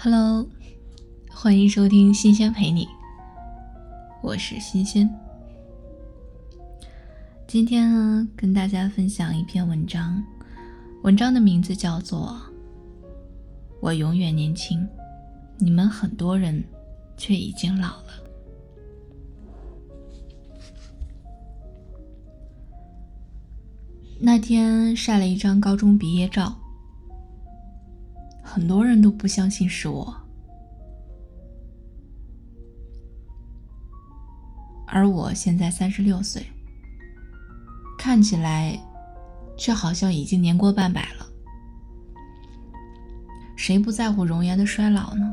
Hello，欢迎收听新鲜陪你，我是新鲜。今天呢，跟大家分享一篇文章，文章的名字叫做《我永远年轻》，你们很多人却已经老了。那天晒了一张高中毕业照。很多人都不相信是我，而我现在三十六岁，看起来却好像已经年过半百了。谁不在乎容颜的衰老呢？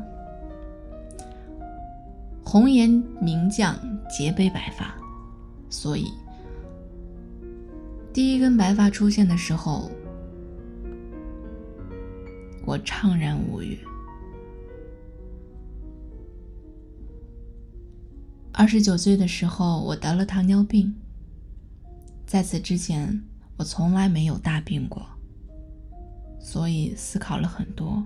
红颜名将皆悲白发，所以第一根白发出现的时候。我怅然无语。二十九岁的时候，我得了糖尿病。在此之前，我从来没有大病过，所以思考了很多。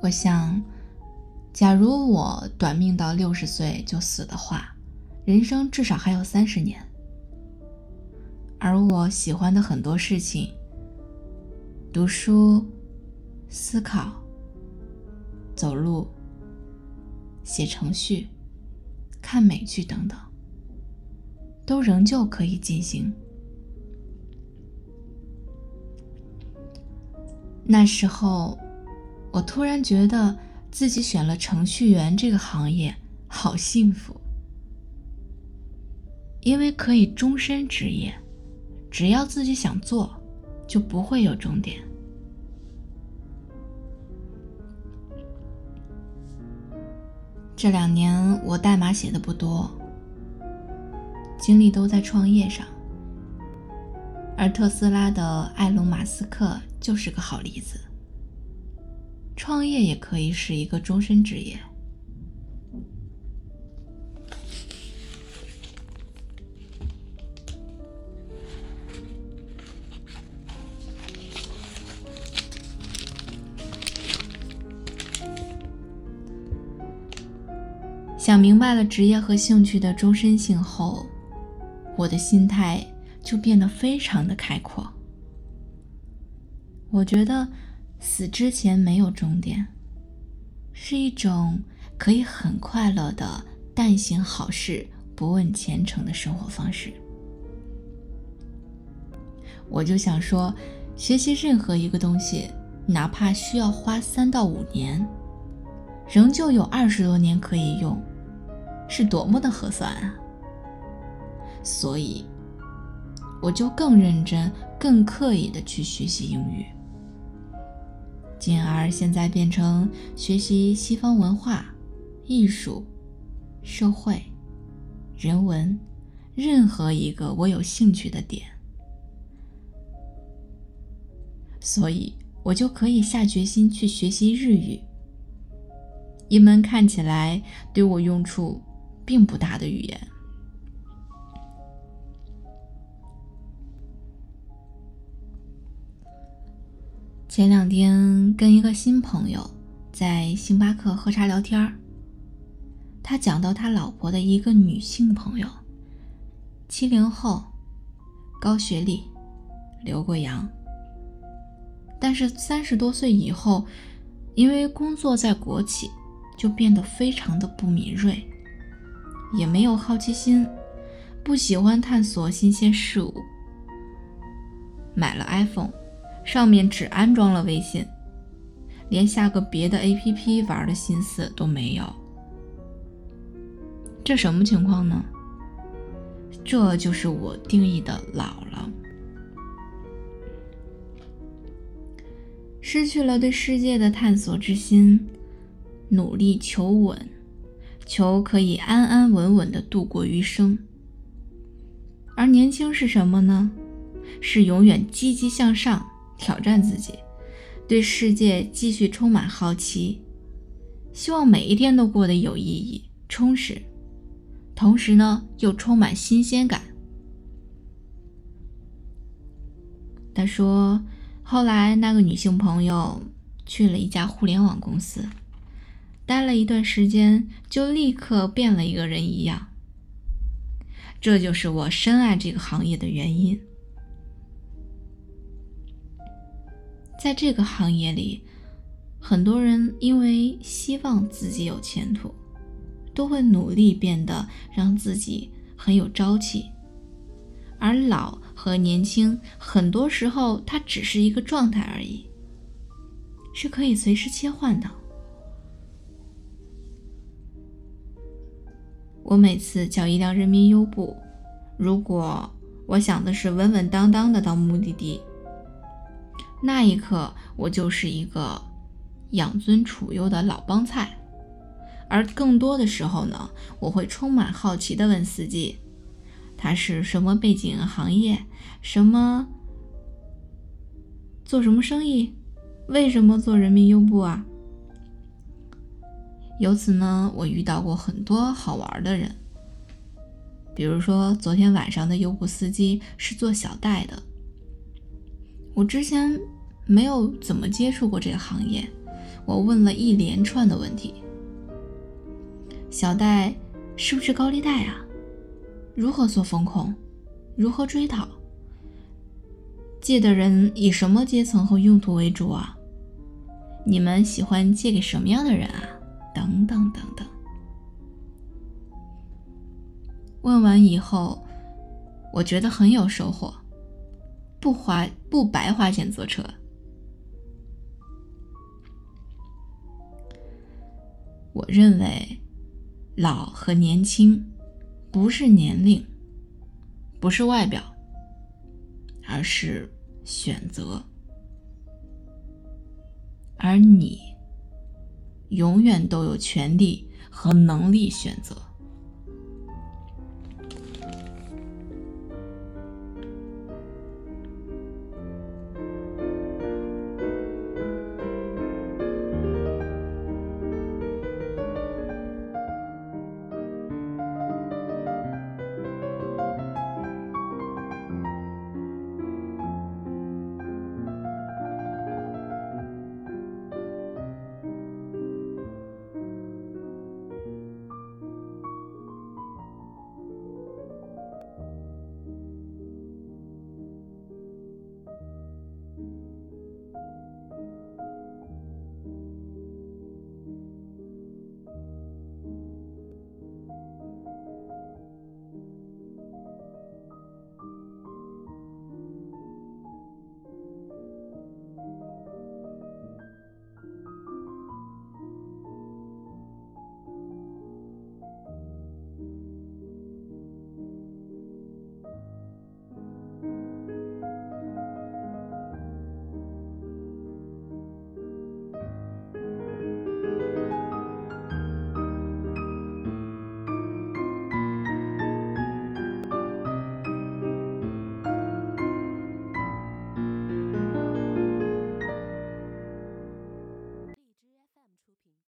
我想，假如我短命到六十岁就死的话，人生至少还有三十年。而我喜欢的很多事情，读书、思考、走路、写程序、看美剧等等，都仍旧可以进行。那时候，我突然觉得自己选了程序员这个行业，好幸福，因为可以终身职业。只要自己想做，就不会有终点。这两年我代码写的不多，精力都在创业上，而特斯拉的埃隆·马斯克就是个好例子。创业也可以是一个终身职业。想明白了职业和兴趣的终身性后，我的心态就变得非常的开阔。我觉得死之前没有终点，是一种可以很快乐的但行好事、不问前程的生活方式。我就想说，学习任何一个东西，哪怕需要花三到五年，仍旧有二十多年可以用。是多么的合算啊！所以，我就更认真、更刻意的去学习英语，进而现在变成学习西方文化、艺术、社会、人文，任何一个我有兴趣的点，所以我就可以下决心去学习日语，一门看起来对我用处。并不大的语言。前两天跟一个新朋友在星巴克喝茶聊天，他讲到他老婆的一个女性朋友，七零后，高学历，留过洋，但是三十多岁以后，因为工作在国企，就变得非常的不敏锐。也没有好奇心，不喜欢探索新鲜事物。买了 iPhone，上面只安装了微信，连下个别的 APP 玩的心思都没有。这什么情况呢？这就是我定义的老了，失去了对世界的探索之心，努力求稳。求可以安安稳稳的度过余生，而年轻是什么呢？是永远积极向上，挑战自己，对世界继续充满好奇，希望每一天都过得有意义、充实，同时呢又充满新鲜感。他说：“后来那个女性朋友去了一家互联网公司，待了一段时间，就立刻变了一个人一样。这就是我深爱这个行业的原因。在这个行业里，很多人因为希望自己有前途，都会努力变得让自己很有朝气。而老和年轻，很多时候它只是一个状态而已，是可以随时切换的。我每次叫一辆人民优步，如果我想的是稳稳当当的到目的地。那一刻，我就是一个养尊处优的老帮菜，而更多的时候呢，我会充满好奇的问司机：“他是什么背景行业？什么做什么生意？为什么做人民优步啊？”由此呢，我遇到过很多好玩的人，比如说昨天晚上的优步司机是做小贷的。我之前没有怎么接触过这个行业，我问了一连串的问题：小贷是不是高利贷啊？如何做风控？如何追讨？借的人以什么阶层和用途为主啊？你们喜欢借给什么样的人啊？等等等等。问完以后，我觉得很有收获。不花不白花钱坐车。我认为，老和年轻不是年龄，不是外表，而是选择。而你，永远都有权利和能力选择。